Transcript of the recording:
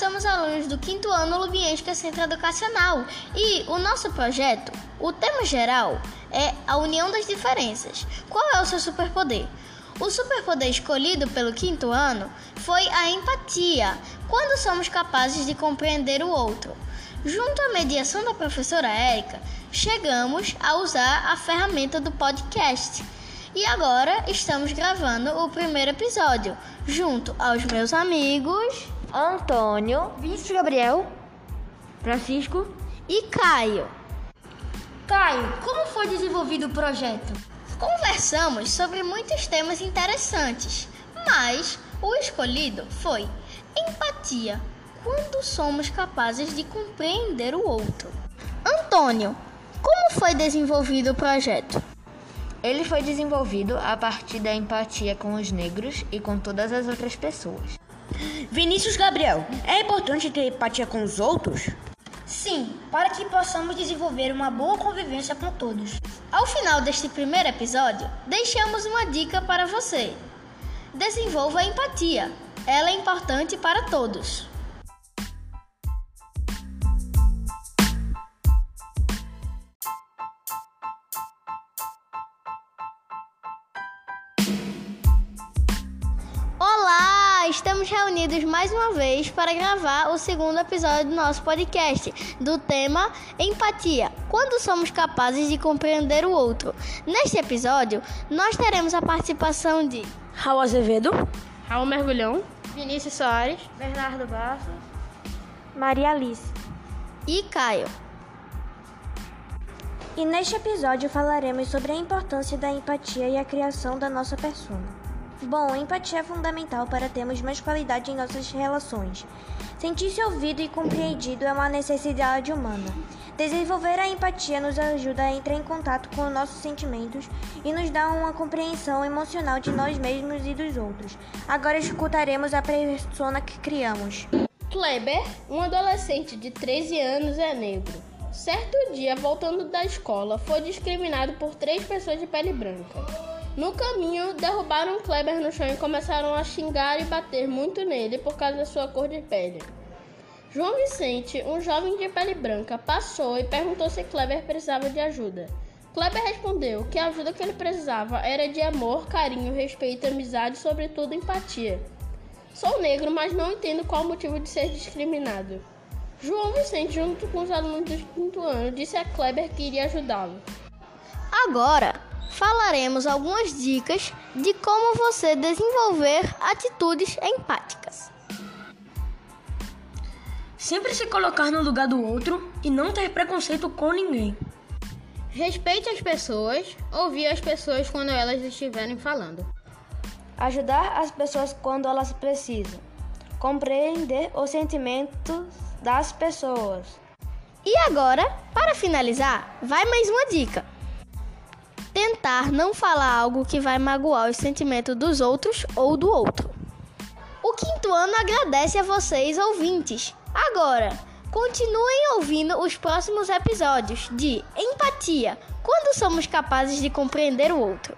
somos alunos do quinto ano Lubienska Centro Educacional e o nosso projeto, o tema geral, é a união das diferenças. Qual é o seu superpoder? O superpoder escolhido pelo quinto ano foi a empatia, quando somos capazes de compreender o outro. Junto à mediação da professora Érica, chegamos a usar a ferramenta do podcast. E agora estamos gravando o primeiro episódio, junto aos meus amigos Antônio, Vinícius Gabriel, Francisco e Caio. Caio, como foi desenvolvido o projeto? Conversamos sobre muitos temas interessantes, mas o escolhido foi empatia, quando somos capazes de compreender o outro. Antônio, como foi desenvolvido o projeto? Ele foi desenvolvido a partir da empatia com os negros e com todas as outras pessoas. Vinícius Gabriel, é importante ter empatia com os outros? Sim, para que possamos desenvolver uma boa convivência com todos. Ao final deste primeiro episódio, deixamos uma dica para você. Desenvolva a empatia. Ela é importante para todos. Estamos reunidos mais uma vez para gravar o segundo episódio do nosso podcast, do tema Empatia quando somos capazes de compreender o outro. Neste episódio, nós teremos a participação de Raul Azevedo, Raul Mergulhão, Vinícius Soares, Bernardo Bastos, Maria Alice e Caio. E neste episódio falaremos sobre a importância da empatia e a criação da nossa persona. Bom, empatia é fundamental para termos mais qualidade em nossas relações. Sentir-se ouvido e compreendido é uma necessidade humana. Desenvolver a empatia nos ajuda a entrar em contato com os nossos sentimentos e nos dá uma compreensão emocional de nós mesmos e dos outros. Agora escutaremos a persona que criamos. Kleber, um adolescente de 13 anos, é negro. Certo dia, voltando da escola, foi discriminado por três pessoas de pele branca. No caminho, derrubaram Kleber no chão e começaram a xingar e bater muito nele por causa da sua cor de pele. João Vicente, um jovem de pele branca, passou e perguntou se Kleber precisava de ajuda. Kleber respondeu que a ajuda que ele precisava era de amor, carinho, respeito, amizade e, sobretudo, empatia. Sou negro, mas não entendo qual o motivo de ser discriminado. João Vicente, junto com os alunos do quinto ano, disse a Kleber que iria ajudá-lo. Agora, falaremos algumas dicas de como você desenvolver atitudes empáticas. Sempre se colocar no lugar do outro e não ter preconceito com ninguém. Respeite as pessoas, ouvir as pessoas quando elas estiverem falando. Ajudar as pessoas quando elas precisam. Compreender os sentimentos das pessoas. E agora, para finalizar, vai mais uma dica. Tentar não falar algo que vai magoar os sentimentos dos outros ou do outro. O quinto ano agradece a vocês, ouvintes. Agora, continuem ouvindo os próximos episódios de Empatia quando somos capazes de compreender o outro.